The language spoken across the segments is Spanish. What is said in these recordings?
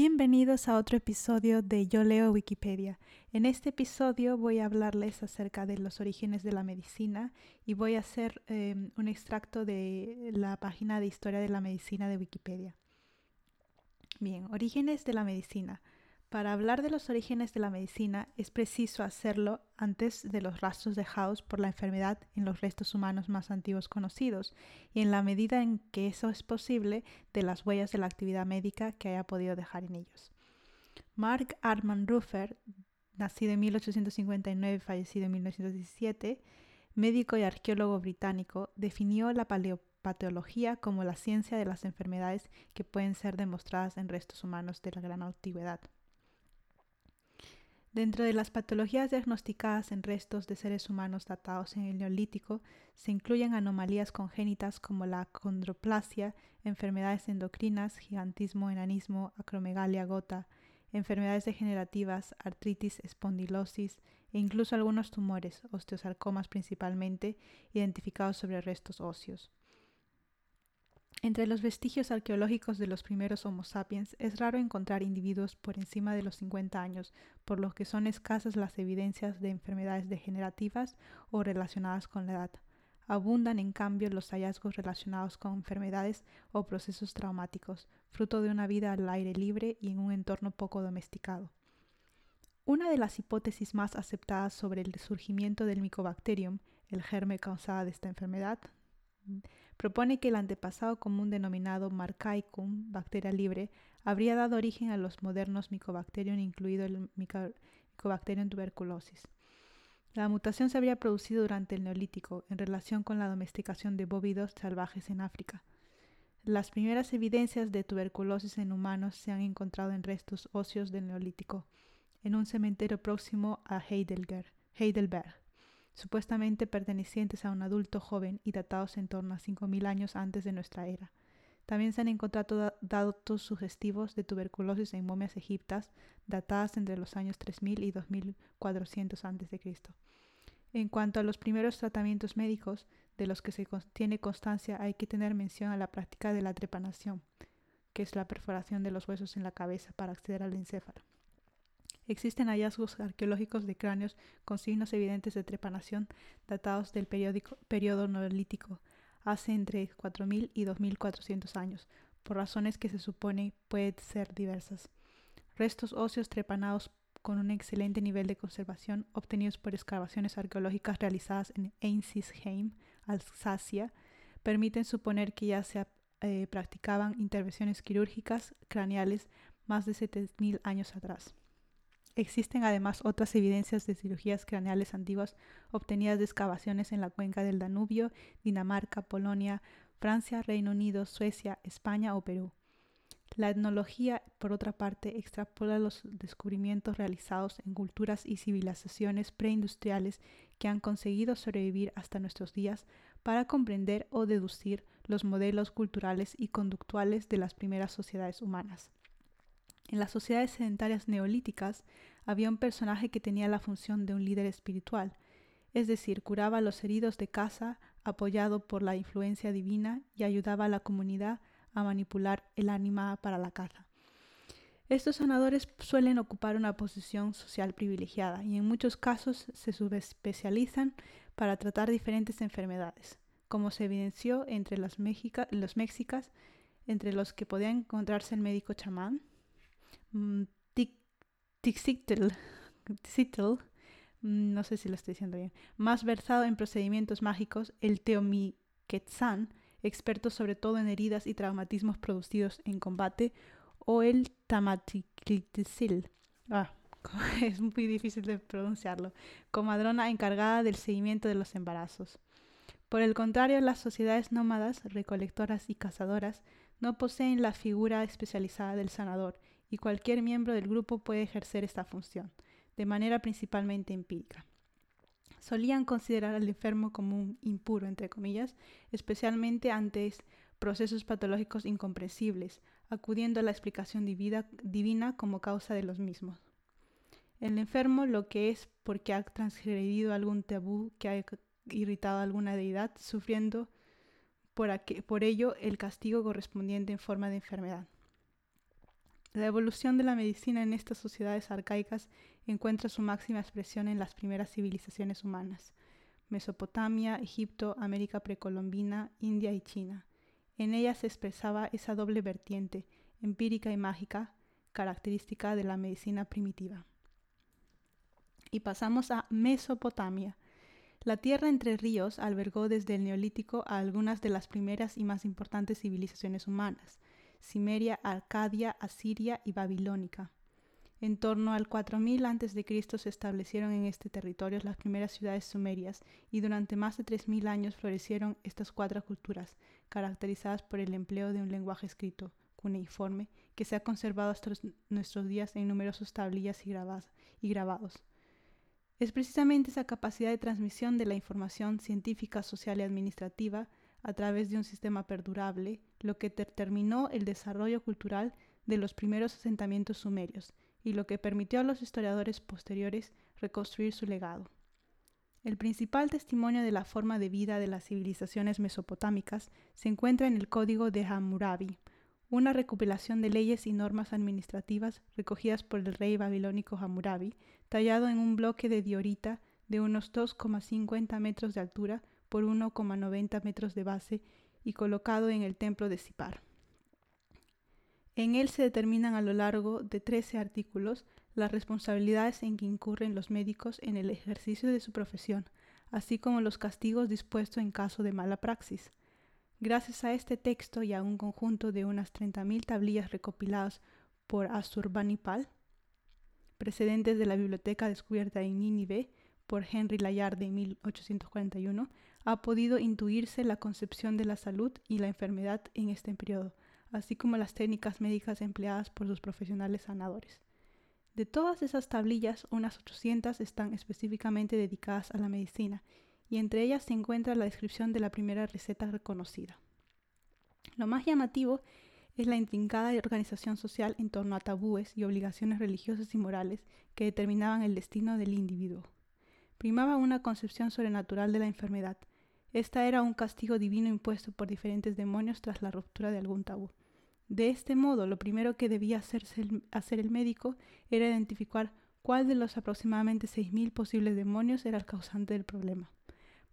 Bienvenidos a otro episodio de Yo leo Wikipedia. En este episodio voy a hablarles acerca de los orígenes de la medicina y voy a hacer em, un extracto de la página de historia de la medicina de Wikipedia. Bien, orígenes de la medicina. Para hablar de los orígenes de la medicina es preciso hacerlo antes de los rastros dejados por la enfermedad en los restos humanos más antiguos conocidos y en la medida en que eso es posible de las huellas de la actividad médica que haya podido dejar en ellos. Mark Arman Ruffer, nacido en 1859 y fallecido en 1917, médico y arqueólogo británico, definió la paleopatología como la ciencia de las enfermedades que pueden ser demostradas en restos humanos de la gran antigüedad. Dentro de las patologías diagnosticadas en restos de seres humanos datados en el Neolítico se incluyen anomalías congénitas como la condroplasia, enfermedades endocrinas, gigantismo, enanismo, acromegalia, gota, enfermedades degenerativas, artritis, espondilosis e incluso algunos tumores, osteosarcomas principalmente, identificados sobre restos óseos. Entre los vestigios arqueológicos de los primeros Homo sapiens es raro encontrar individuos por encima de los 50 años, por lo que son escasas las evidencias de enfermedades degenerativas o relacionadas con la edad. Abundan, en cambio, los hallazgos relacionados con enfermedades o procesos traumáticos, fruto de una vida al aire libre y en un entorno poco domesticado. Una de las hipótesis más aceptadas sobre el surgimiento del Mycobacterium, el germe causado de esta enfermedad, propone que el antepasado común denominado Marcaicum, bacteria libre, habría dado origen a los modernos Mycobacterium, incluido el Mycobacterium tuberculosis. La mutación se habría producido durante el Neolítico en relación con la domesticación de bóvidos salvajes en África. Las primeras evidencias de tuberculosis en humanos se han encontrado en restos óseos del Neolítico, en un cementerio próximo a Heidelberg supuestamente pertenecientes a un adulto joven y datados en torno a 5.000 años antes de nuestra era. También se han encontrado datos sugestivos de tuberculosis en momias egiptas datadas entre los años 3000 y 2400 a.C. En cuanto a los primeros tratamientos médicos de los que se tiene constancia, hay que tener mención a la práctica de la trepanación, que es la perforación de los huesos en la cabeza para acceder al encéfalo. Existen hallazgos arqueológicos de cráneos con signos evidentes de trepanación datados del periodo neolítico, hace entre 4.000 y 2.400 años, por razones que se supone pueden ser diversas. Restos óseos trepanados con un excelente nivel de conservación obtenidos por excavaciones arqueológicas realizadas en Einsiegsheim, Alsacia, permiten suponer que ya se eh, practicaban intervenciones quirúrgicas craneales más de 7.000 años atrás. Existen además otras evidencias de cirugías craneales antiguas obtenidas de excavaciones en la cuenca del Danubio, Dinamarca, Polonia, Francia, Reino Unido, Suecia, España o Perú. La etnología, por otra parte, extrapola los descubrimientos realizados en culturas y civilizaciones preindustriales que han conseguido sobrevivir hasta nuestros días para comprender o deducir los modelos culturales y conductuales de las primeras sociedades humanas. En las sociedades sedentarias neolíticas había un personaje que tenía la función de un líder espiritual, es decir, curaba a los heridos de caza apoyado por la influencia divina y ayudaba a la comunidad a manipular el ánima para la caza. Estos sanadores suelen ocupar una posición social privilegiada y en muchos casos se subespecializan para tratar diferentes enfermedades, como se evidenció entre los, mexicas, entre los que podía encontrarse el médico chamán, Tixitl, mm, no sé si lo estoy diciendo bien, más versado en procedimientos mágicos, el Teomiquetzán, experto sobre todo en heridas y traumatismos producidos en combate, o el Tamaticlitzil, ah, es muy difícil de pronunciarlo, comadrona encargada del seguimiento de los embarazos. Por el contrario, las sociedades nómadas, recolectoras y cazadoras no poseen la figura especializada del sanador y cualquier miembro del grupo puede ejercer esta función, de manera principalmente empírica. Solían considerar al enfermo como un impuro, entre comillas, especialmente ante procesos patológicos incomprensibles, acudiendo a la explicación divina como causa de los mismos. El enfermo lo que es porque ha transgredido algún tabú que ha irritado a alguna deidad, sufriendo por, por ello el castigo correspondiente en forma de enfermedad. La evolución de la medicina en estas sociedades arcaicas encuentra su máxima expresión en las primeras civilizaciones humanas, Mesopotamia, Egipto, América precolombina, India y China. En ellas se expresaba esa doble vertiente, empírica y mágica, característica de la medicina primitiva. Y pasamos a Mesopotamia. La tierra entre ríos albergó desde el Neolítico a algunas de las primeras y más importantes civilizaciones humanas, Cimeria, Arcadia, Asiria y Babilónica. En torno al 4000 a.C. se establecieron en este territorio las primeras ciudades sumerias y durante más de 3000 años florecieron estas cuatro culturas, caracterizadas por el empleo de un lenguaje escrito, cuneiforme, que se ha conservado hasta nuestros días en numerosas tablillas y grabados. Es precisamente esa capacidad de transmisión de la información científica, social y administrativa a través de un sistema perdurable lo que determinó el desarrollo cultural de los primeros asentamientos sumerios y lo que permitió a los historiadores posteriores reconstruir su legado. El principal testimonio de la forma de vida de las civilizaciones mesopotámicas se encuentra en el Código de Hammurabi, una recopilación de leyes y normas administrativas recogidas por el rey babilónico Hammurabi, tallado en un bloque de diorita de unos 2,50 metros de altura por 1,90 metros de base y colocado en el templo de Sipar. En él se determinan a lo largo de 13 artículos las responsabilidades en que incurren los médicos en el ejercicio de su profesión, así como los castigos dispuestos en caso de mala praxis. Gracias a este texto y a un conjunto de unas 30.000 tablillas recopiladas por Asurbanipal, precedentes de la biblioteca descubierta en Nínive por Henry Layard de 1841, ha podido intuirse la concepción de la salud y la enfermedad en este periodo, así como las técnicas médicas empleadas por sus profesionales sanadores. De todas esas tablillas, unas 800 están específicamente dedicadas a la medicina, y entre ellas se encuentra la descripción de la primera receta reconocida. Lo más llamativo es la intrincada organización social en torno a tabúes y obligaciones religiosas y morales que determinaban el destino del individuo. Primaba una concepción sobrenatural de la enfermedad, esta era un castigo divino impuesto por diferentes demonios tras la ruptura de algún tabú. De este modo, lo primero que debía hacerse hacer el médico era identificar cuál de los aproximadamente 6.000 posibles demonios era el causante del problema.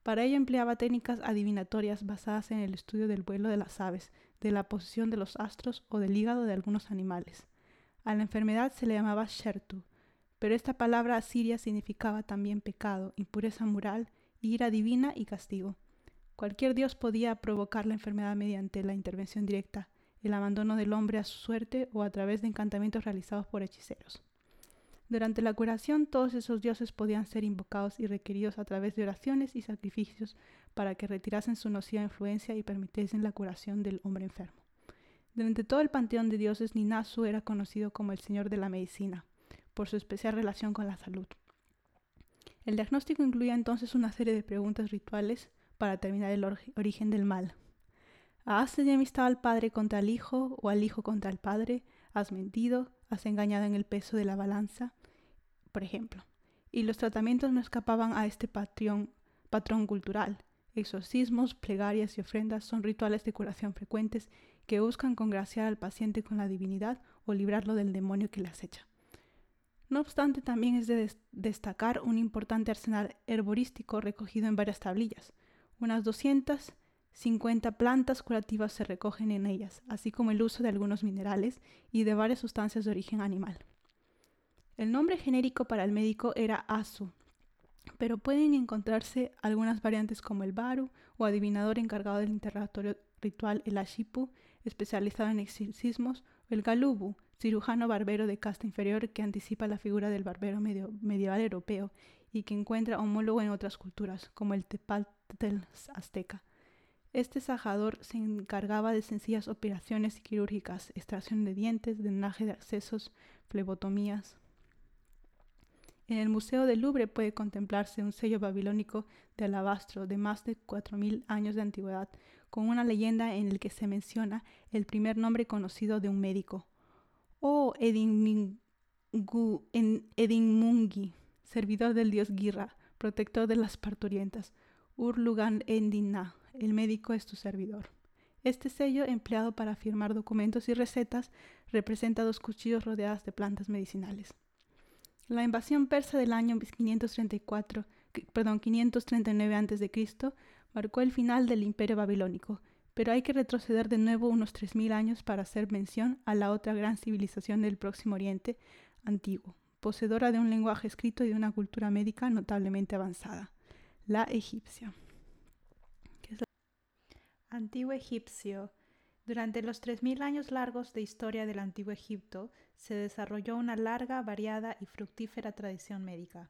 Para ello empleaba técnicas adivinatorias basadas en el estudio del vuelo de las aves, de la posición de los astros o del hígado de algunos animales. A la enfermedad se le llamaba Shertu, pero esta palabra asiria significaba también pecado, impureza moral, ira divina y castigo. Cualquier dios podía provocar la enfermedad mediante la intervención directa, el abandono del hombre a su suerte o a través de encantamientos realizados por hechiceros. Durante la curación, todos esos dioses podían ser invocados y requeridos a través de oraciones y sacrificios para que retirasen su nociva influencia y permitiesen la curación del hombre enfermo. Durante todo el panteón de dioses, Ninasu era conocido como el señor de la medicina, por su especial relación con la salud. El diagnóstico incluía entonces una serie de preguntas rituales para determinar el origen del mal. ¿Has enemistado al padre contra el hijo o al hijo contra el padre? ¿Has mentido? ¿Has engañado en el peso de la balanza? Por ejemplo. Y los tratamientos no escapaban a este patrón, patrón cultural. Exorcismos, plegarias y ofrendas son rituales de curación frecuentes que buscan congraciar al paciente con la divinidad o librarlo del demonio que le acecha. No obstante, también es de destacar un importante arsenal herborístico recogido en varias tablillas, unas 250 plantas curativas se recogen en ellas, así como el uso de algunos minerales y de varias sustancias de origen animal. El nombre genérico para el médico era Asu, pero pueden encontrarse algunas variantes como el Baru o adivinador encargado del interrogatorio ritual el Ashipu, especializado en exorcismos, o el Galubu, cirujano barbero de casta inferior que anticipa la figura del barbero medieval europeo y que encuentra homólogo en otras culturas, como el Tepaltel azteca. Este sajador se encargaba de sencillas operaciones quirúrgicas, extracción de dientes, drenaje de accesos, flebotomías. En el Museo del Louvre puede contemplarse un sello babilónico de alabastro de más de 4.000 años de antigüedad, con una leyenda en el que se menciona el primer nombre conocido de un médico. Oh, Edinmungi, servidor del dios Girra, protector de las parturientas. Urlugan Endina, el médico es tu servidor. Este sello, empleado para firmar documentos y recetas, representa dos cuchillos rodeados de plantas medicinales. La invasión persa del año 534, perdón, 539 a.C. marcó el final del imperio babilónico, pero hay que retroceder de nuevo unos 3.000 años para hacer mención a la otra gran civilización del Próximo Oriente antiguo, poseedora de un lenguaje escrito y de una cultura médica notablemente avanzada, la egipcia. Antiguo egipcio. Durante los 3.000 años largos de historia del Antiguo Egipto se desarrolló una larga, variada y fructífera tradición médica.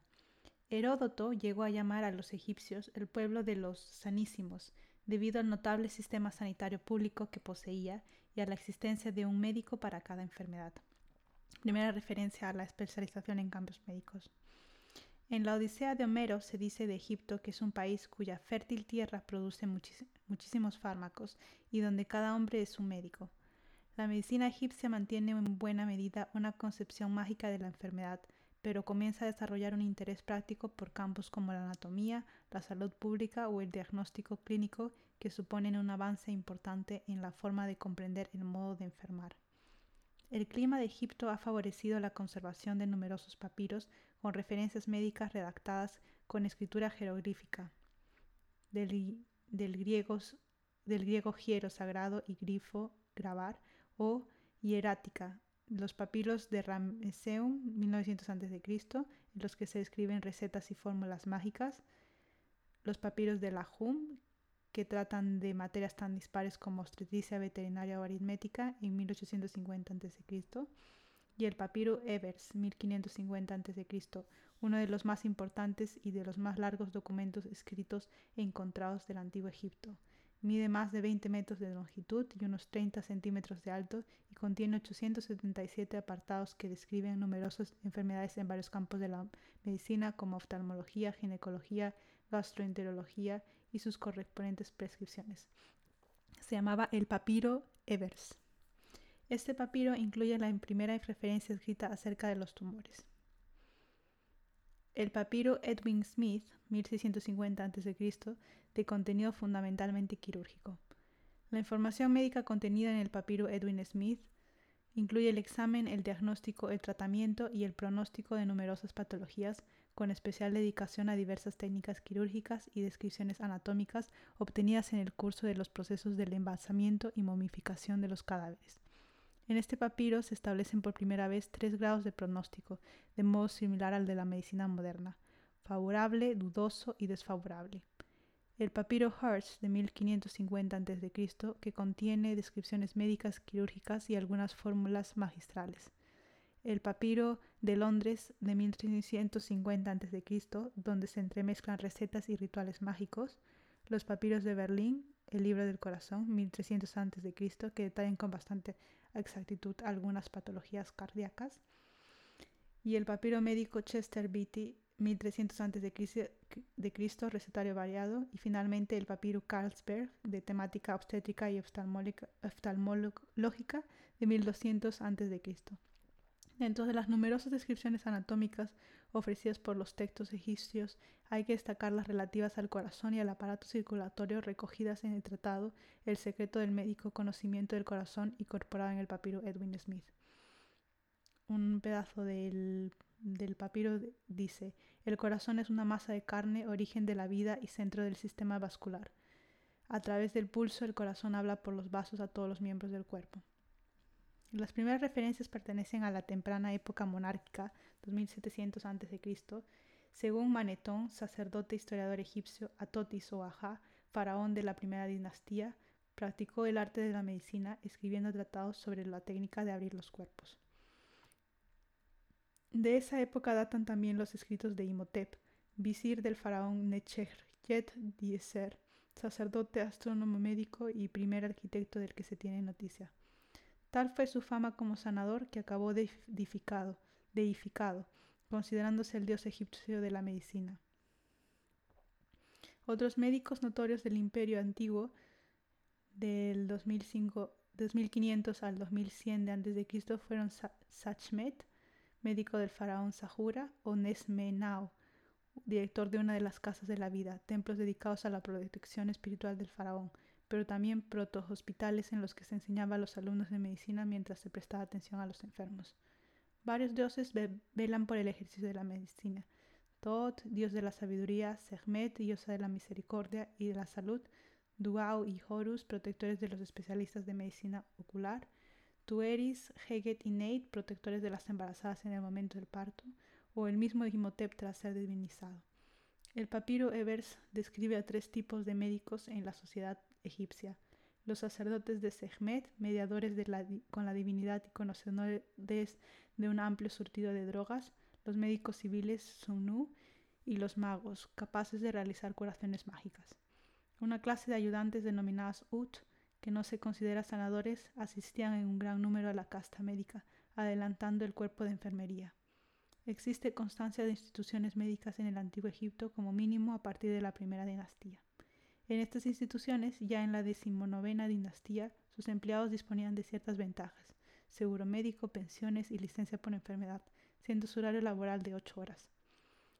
Heródoto llegó a llamar a los egipcios el pueblo de los sanísimos, debido al notable sistema sanitario público que poseía y a la existencia de un médico para cada enfermedad. Primera referencia a la especialización en cambios médicos. En la Odisea de Homero se dice de Egipto que es un país cuya fértil tierra produce muchísimos fármacos y donde cada hombre es un médico. La medicina egipcia mantiene en buena medida una concepción mágica de la enfermedad, pero comienza a desarrollar un interés práctico por campos como la anatomía, la salud pública o el diagnóstico clínico que suponen un avance importante en la forma de comprender el modo de enfermar. El clima de Egipto ha favorecido la conservación de numerosos papiros con referencias médicas redactadas con escritura jeroglífica del, griego, del griego hiero sagrado y grifo grabar o hierática los papiros de Ramesseum 1900 a.C., en los que se describen recetas y fórmulas mágicas, los papiros de Lahum, que tratan de materias tan dispares como obstetricia veterinaria o aritmética en 1850 a.C., y el papiro Evers 1550 a.C., uno de los más importantes y de los más largos documentos escritos e encontrados del antiguo Egipto. Mide más de 20 metros de longitud y unos 30 centímetros de alto y contiene 877 apartados que describen numerosas enfermedades en varios campos de la medicina como oftalmología, ginecología, gastroenterología y sus correspondientes prescripciones. Se llamaba el papiro Evers. Este papiro incluye la primera referencia escrita acerca de los tumores. El papiro Edwin Smith, 1650 a.C., de contenido fundamentalmente quirúrgico. La información médica contenida en el papiro Edwin Smith incluye el examen, el diagnóstico, el tratamiento y el pronóstico de numerosas patologías, con especial dedicación a diversas técnicas quirúrgicas y descripciones anatómicas obtenidas en el curso de los procesos del embalsamiento y momificación de los cadáveres. En este papiro se establecen por primera vez tres grados de pronóstico, de modo similar al de la medicina moderna, favorable, dudoso y desfavorable el papiro Hirsch de 1550 a.C., que contiene descripciones médicas, quirúrgicas y algunas fórmulas magistrales. El papiro de Londres de 1350 a.C., donde se entremezclan recetas y rituales mágicos. Los papiros de Berlín, el libro del corazón, 1300 a.C., que detallan con bastante exactitud algunas patologías cardíacas. Y el papiro médico Chester Beatty 1300 a.C., recetario variado, y finalmente el papiro Carlsberg, de temática obstétrica y oftalmológica, de 1200 a.C. Dentro de las numerosas descripciones anatómicas ofrecidas por los textos egipcios, hay que destacar las relativas al corazón y al aparato circulatorio recogidas en el tratado El secreto del médico conocimiento del corazón, incorporado en el papiro Edwin Smith. Un pedazo del del papiro dice, el corazón es una masa de carne, origen de la vida y centro del sistema vascular. A través del pulso el corazón habla por los vasos a todos los miembros del cuerpo. Las primeras referencias pertenecen a la temprana época monárquica, 2700 a.C., según Manetón, sacerdote historiador egipcio, Atotis o Aja, faraón de la primera dinastía, practicó el arte de la medicina escribiendo tratados sobre la técnica de abrir los cuerpos. De esa época datan también los escritos de Imhotep, visir del faraón Necherjet Diezer, sacerdote, astrónomo médico y primer arquitecto del que se tiene noticia. Tal fue su fama como sanador que acabó deificado, deificado considerándose el dios egipcio de la medicina. Otros médicos notorios del imperio antiguo del 2005, 2500 al 2100 de a.C. fueron Sachmet, médico del faraón Sahura, o Nesmenao, director de una de las casas de la vida, templos dedicados a la protección espiritual del faraón, pero también proto-hospitales en los que se enseñaba a los alumnos de medicina mientras se prestaba atención a los enfermos. Varios dioses velan por el ejercicio de la medicina. Thoth, dios de la sabiduría, Sekhmet, diosa de la misericordia y de la salud, Duao y Horus, protectores de los especialistas de medicina ocular, Tueris, Heget y Neit, protectores de las embarazadas en el momento del parto, o el mismo Imhotep tras ser divinizado. El papiro Evers describe a tres tipos de médicos en la sociedad egipcia. Los sacerdotes de Sekhmet, mediadores con la divinidad y conocedores de un amplio surtido de drogas, los médicos civiles Sunu y los magos, capaces de realizar curaciones mágicas. Una clase de ayudantes denominadas Ut, que no se consideran sanadores, asistían en un gran número a la casta médica, adelantando el cuerpo de enfermería. Existe constancia de instituciones médicas en el antiguo Egipto como mínimo a partir de la primera dinastía. En estas instituciones, ya en la decimonovena dinastía, sus empleados disponían de ciertas ventajas, seguro médico, pensiones y licencia por enfermedad, siendo su horario laboral de ocho horas.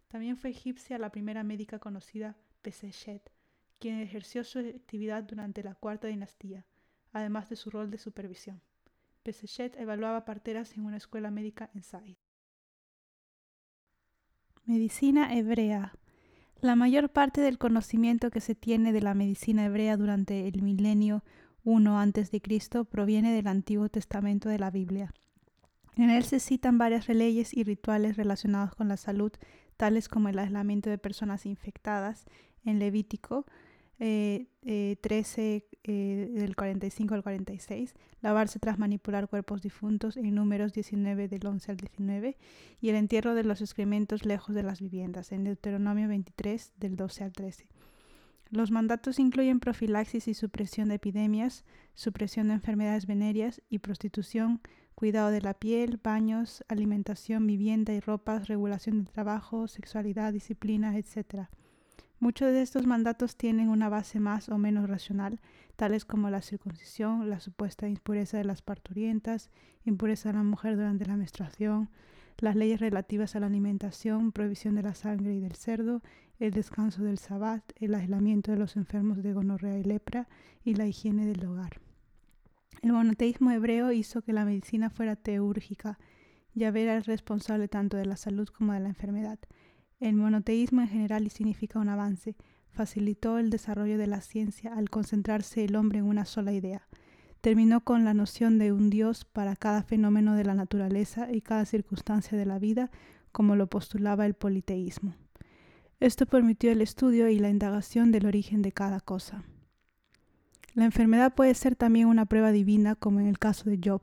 También fue egipcia la primera médica conocida, Peseshet, quien ejerció su actividad durante la cuarta dinastía, además de su rol de supervisión. Peseshet evaluaba parteras en una escuela médica en Said. Medicina hebrea. La mayor parte del conocimiento que se tiene de la medicina hebrea durante el milenio I a.C. proviene del Antiguo Testamento de la Biblia. En él se citan varias leyes y rituales relacionados con la salud, tales como el aislamiento de personas infectadas en Levítico, 13 eh, eh, del 45 al 46, lavarse tras manipular cuerpos difuntos en números 19 del 11 al 19 y el entierro de los excrementos lejos de las viviendas en Deuteronomio 23 del 12 al 13. Los mandatos incluyen profilaxis y supresión de epidemias, supresión de enfermedades venéreas y prostitución, cuidado de la piel, baños, alimentación, vivienda y ropas, regulación de trabajo, sexualidad, disciplina, etc. Muchos de estos mandatos tienen una base más o menos racional, tales como la circuncisión, la supuesta impureza de las parturientas, impureza de la mujer durante la menstruación, las leyes relativas a la alimentación, prohibición de la sangre y del cerdo, el descanso del sabbat, el aislamiento de los enfermos de gonorrea y lepra y la higiene del hogar. El monoteísmo hebreo hizo que la medicina fuera teúrgica. Yahvé era el responsable tanto de la salud como de la enfermedad. El monoteísmo en general significa un avance, facilitó el desarrollo de la ciencia al concentrarse el hombre en una sola idea. Terminó con la noción de un Dios para cada fenómeno de la naturaleza y cada circunstancia de la vida, como lo postulaba el politeísmo. Esto permitió el estudio y la indagación del origen de cada cosa. La enfermedad puede ser también una prueba divina, como en el caso de Job.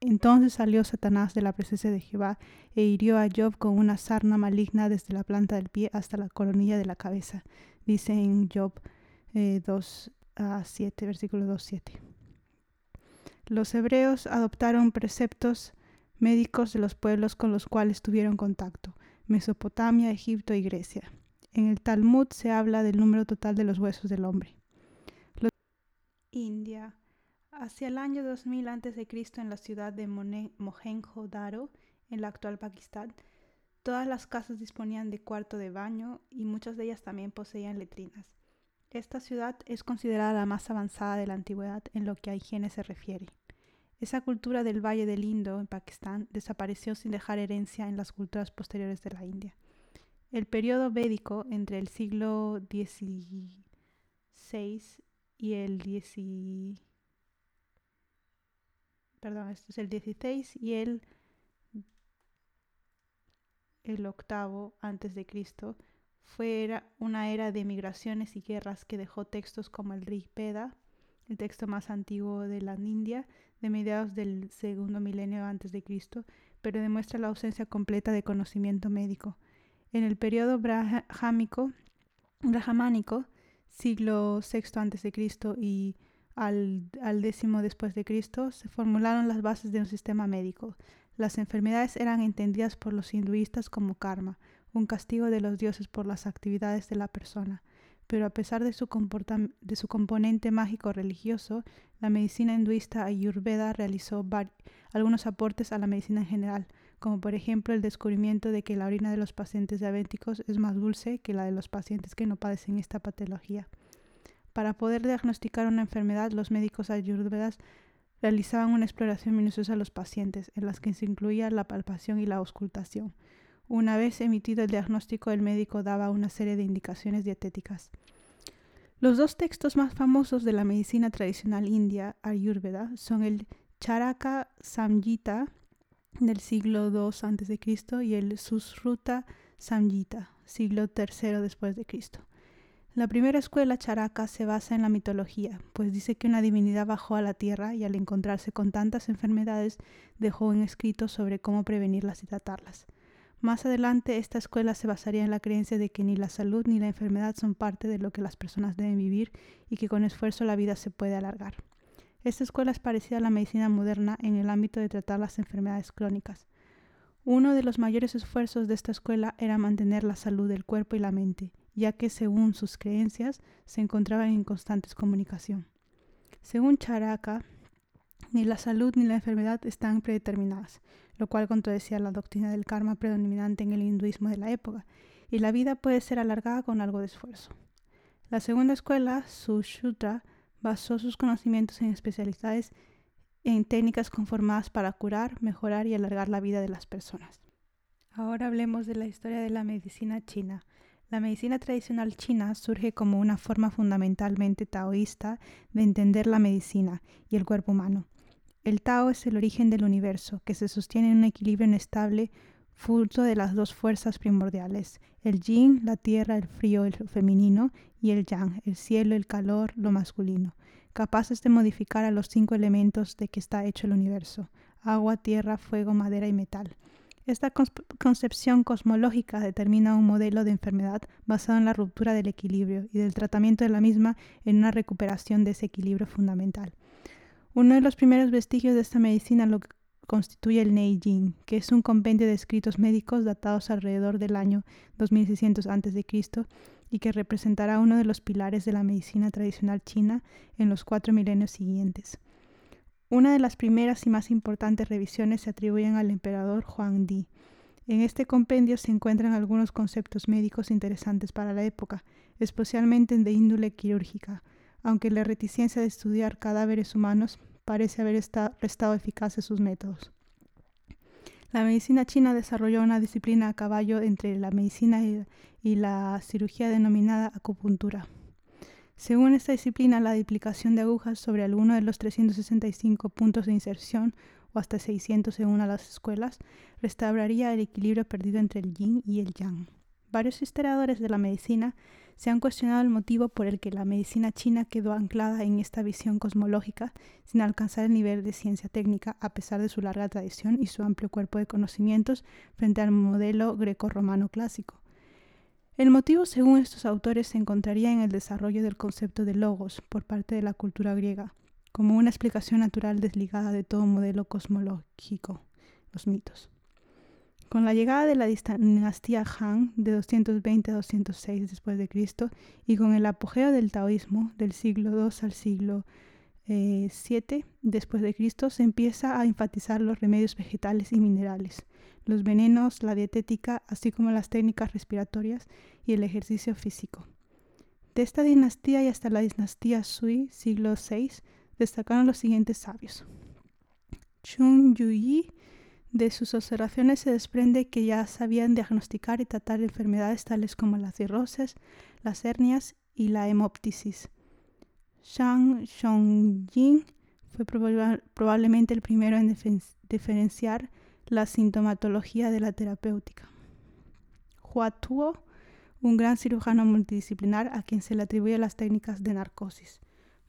Entonces salió Satanás de la presencia de Jehová e hirió a Job con una sarna maligna desde la planta del pie hasta la coronilla de la cabeza, dice en Job 2 eh, a 7, versículo 2 7. Los hebreos adoptaron preceptos médicos de los pueblos con los cuales tuvieron contacto, Mesopotamia, Egipto y Grecia. En el Talmud se habla del número total de los huesos del hombre. India Hacia el año 2000 a.C., en la ciudad de Mohenjo-Daro, en la actual Pakistán, todas las casas disponían de cuarto de baño y muchas de ellas también poseían letrinas. Esta ciudad es considerada la más avanzada de la antigüedad en lo que a higiene se refiere. Esa cultura del Valle del Indo en Pakistán desapareció sin dejar herencia en las culturas posteriores de la India. El periodo védico entre el siglo XVI y el XVI perdón, este es el 16 y el, el octavo antes de Cristo, fue una era de migraciones y guerras que dejó textos como el Rig Veda, el texto más antiguo de la India, de mediados del segundo milenio antes de Cristo, pero demuestra la ausencia completa de conocimiento médico. En el periodo brahámico, brahmánico, siglo VI antes de Cristo y al, décimo después de Cristo, se formularon las bases de un sistema médico. Las enfermedades eran entendidas por los hinduistas como karma, un castigo de los dioses por las actividades de la persona. Pero a pesar de su, de su componente mágico religioso, la medicina hinduista ayurveda realizó algunos aportes a la medicina en general, como por ejemplo el descubrimiento de que la orina de los pacientes diabéticos es más dulce que la de los pacientes que no padecen esta patología. Para poder diagnosticar una enfermedad, los médicos ayurvedas realizaban una exploración minuciosa a los pacientes, en las que se incluía la palpación y la auscultación. Una vez emitido el diagnóstico, el médico daba una serie de indicaciones dietéticas. Los dos textos más famosos de la medicina tradicional india, Ayurveda, son el Charaka Samhita del siglo II a.C. y el Susruta Samhita, siglo III después de Cristo. La primera escuela charaka se basa en la mitología, pues dice que una divinidad bajó a la tierra y al encontrarse con tantas enfermedades dejó un escrito sobre cómo prevenirlas y tratarlas. Más adelante, esta escuela se basaría en la creencia de que ni la salud ni la enfermedad son parte de lo que las personas deben vivir y que con esfuerzo la vida se puede alargar. Esta escuela es parecida a la medicina moderna en el ámbito de tratar las enfermedades crónicas. Uno de los mayores esfuerzos de esta escuela era mantener la salud del cuerpo y la mente, ya que según sus creencias se encontraban en constantes comunicación. Según Charaka, ni la salud ni la enfermedad están predeterminadas, lo cual contradecía la doctrina del karma predominante en el hinduismo de la época, y la vida puede ser alargada con algo de esfuerzo. La segunda escuela, Sushruta, basó sus conocimientos en especialidades en técnicas conformadas para curar, mejorar y alargar la vida de las personas. Ahora hablemos de la historia de la medicina china. La medicina tradicional china surge como una forma fundamentalmente taoísta de entender la medicina y el cuerpo humano. El Tao es el origen del universo, que se sostiene en un equilibrio inestable fruto de las dos fuerzas primordiales, el yin, la tierra, el frío, el femenino, y el yang, el cielo, el calor, lo masculino, capaces de modificar a los cinco elementos de que está hecho el universo, agua, tierra, fuego, madera y metal. Esta concepción cosmológica determina un modelo de enfermedad basado en la ruptura del equilibrio y del tratamiento de la misma en una recuperación de ese equilibrio fundamental. Uno de los primeros vestigios de esta medicina lo constituye el Neijing, que es un compendio de escritos médicos datados alrededor del año 2600 a.C. y que representará uno de los pilares de la medicina tradicional china en los cuatro milenios siguientes. Una de las primeras y más importantes revisiones se atribuyen al emperador Huang Di. En este compendio se encuentran algunos conceptos médicos interesantes para la época, especialmente de índole quirúrgica, aunque la reticencia de estudiar cadáveres humanos parece haber restado eficaces sus métodos. La medicina china desarrolló una disciplina a caballo entre la medicina y la cirugía denominada acupuntura. Según esta disciplina, la duplicación de agujas sobre alguno de los 365 puntos de inserción o hasta 600 según a las escuelas, restauraría el equilibrio perdido entre el yin y el yang. Varios historiadores de la medicina se han cuestionado el motivo por el que la medicina china quedó anclada en esta visión cosmológica sin alcanzar el nivel de ciencia técnica a pesar de su larga tradición y su amplio cuerpo de conocimientos frente al modelo greco-romano clásico. El motivo, según estos autores, se encontraría en el desarrollo del concepto de logos por parte de la cultura griega, como una explicación natural desligada de todo modelo cosmológico, los mitos. Con la llegada de la dinastía Han de 220 a 206 después de Cristo y con el apogeo del taoísmo del siglo II al siglo VII eh, después de Cristo, se empieza a enfatizar los remedios vegetales y minerales, los venenos, la dietética, así como las técnicas respiratorias y el ejercicio físico. De esta dinastía y hasta la dinastía Sui, siglo VI, destacaron los siguientes sabios. Chun Yuyi, de sus observaciones se desprende que ya sabían diagnosticar y tratar enfermedades tales como la cirrosis, las hernias y la hemoptisis. Shang Shongjing fue probablemente el primero en diferenciar la sintomatología de la terapéutica. Hua Tuo, un gran cirujano multidisciplinar a quien se le atribuye las técnicas de narcosis,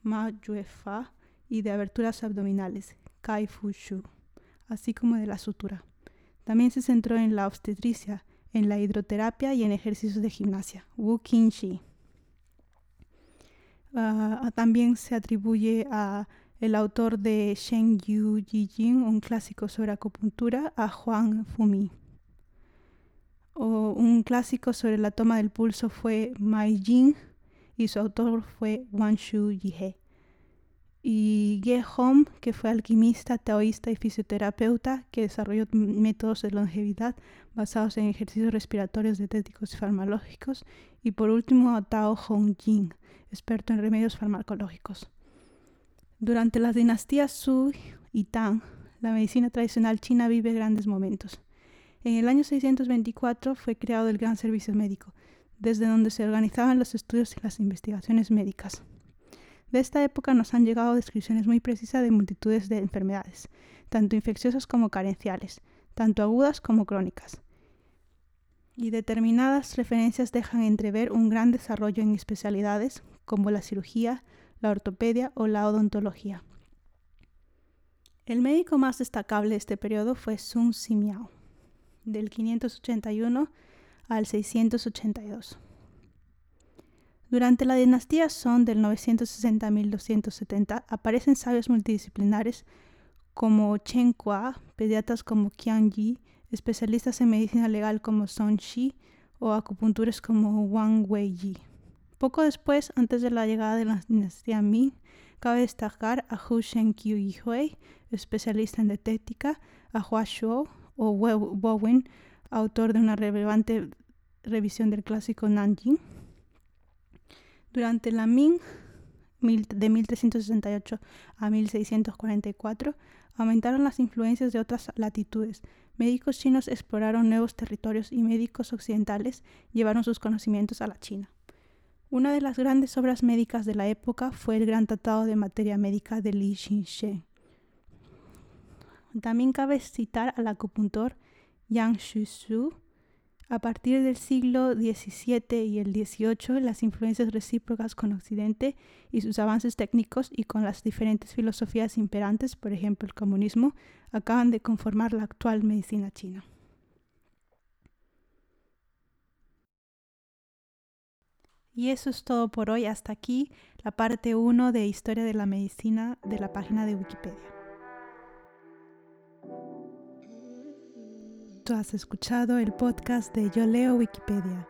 Ma Yuefa y de aberturas abdominales, Kai Fu Shu, así como de la sutura. También se centró en la obstetricia, en la hidroterapia y en ejercicios de gimnasia, Wu Qingxi. Uh, también se atribuye a el autor de Shen Yu Jin, un clásico sobre acupuntura, a Huang Fumi. O un clásico sobre la toma del pulso fue Mai Jing y su autor fue Wan Shu Yihe. Y Ye Hom, que fue alquimista, taoísta y fisioterapeuta, que desarrolló métodos de longevidad basados en ejercicios respiratorios dietéticos y farmacológicos. Y por último, Tao Hong Jing, experto en remedios farmacológicos. Durante las dinastías Su y Tang, la medicina tradicional china vive grandes momentos. En el año 624 fue creado el Gran Servicio Médico, desde donde se organizaban los estudios y las investigaciones médicas. De esta época nos han llegado descripciones muy precisas de multitudes de enfermedades, tanto infecciosas como carenciales, tanto agudas como crónicas. Y determinadas referencias dejan entrever un gran desarrollo en especialidades como la cirugía, la ortopedia o la odontología. El médico más destacable de este periodo fue Sun Simiao, del 581 al 682. Durante la dinastía Song del 960 1270 aparecen sabios multidisciplinares como Chen Kua, pediatras como Qian Yi, especialistas en medicina legal como Song Shi o acupuntores como Wang Wei Poco después, antes de la llegada de la dinastía Ming, cabe destacar a Hu Shenqiu Yihui, especialista en dietética, a Hua Shuo o Bowen, autor de una relevante revisión del clásico Nanjing, durante la Ming de 1368 a 1644 aumentaron las influencias de otras latitudes. Médicos chinos exploraron nuevos territorios y médicos occidentales llevaron sus conocimientos a la China. Una de las grandes obras médicas de la época fue el Gran Tratado de Materia Médica de Li Xinxue. También cabe citar al acupuntor Yang Shusu, a partir del siglo XVII y el XVIII, las influencias recíprocas con Occidente y sus avances técnicos y con las diferentes filosofías imperantes, por ejemplo el comunismo, acaban de conformar la actual medicina china. Y eso es todo por hoy. Hasta aquí la parte 1 de Historia de la Medicina de la página de Wikipedia. Tú has escuchado el podcast de Yo leo Wikipedia.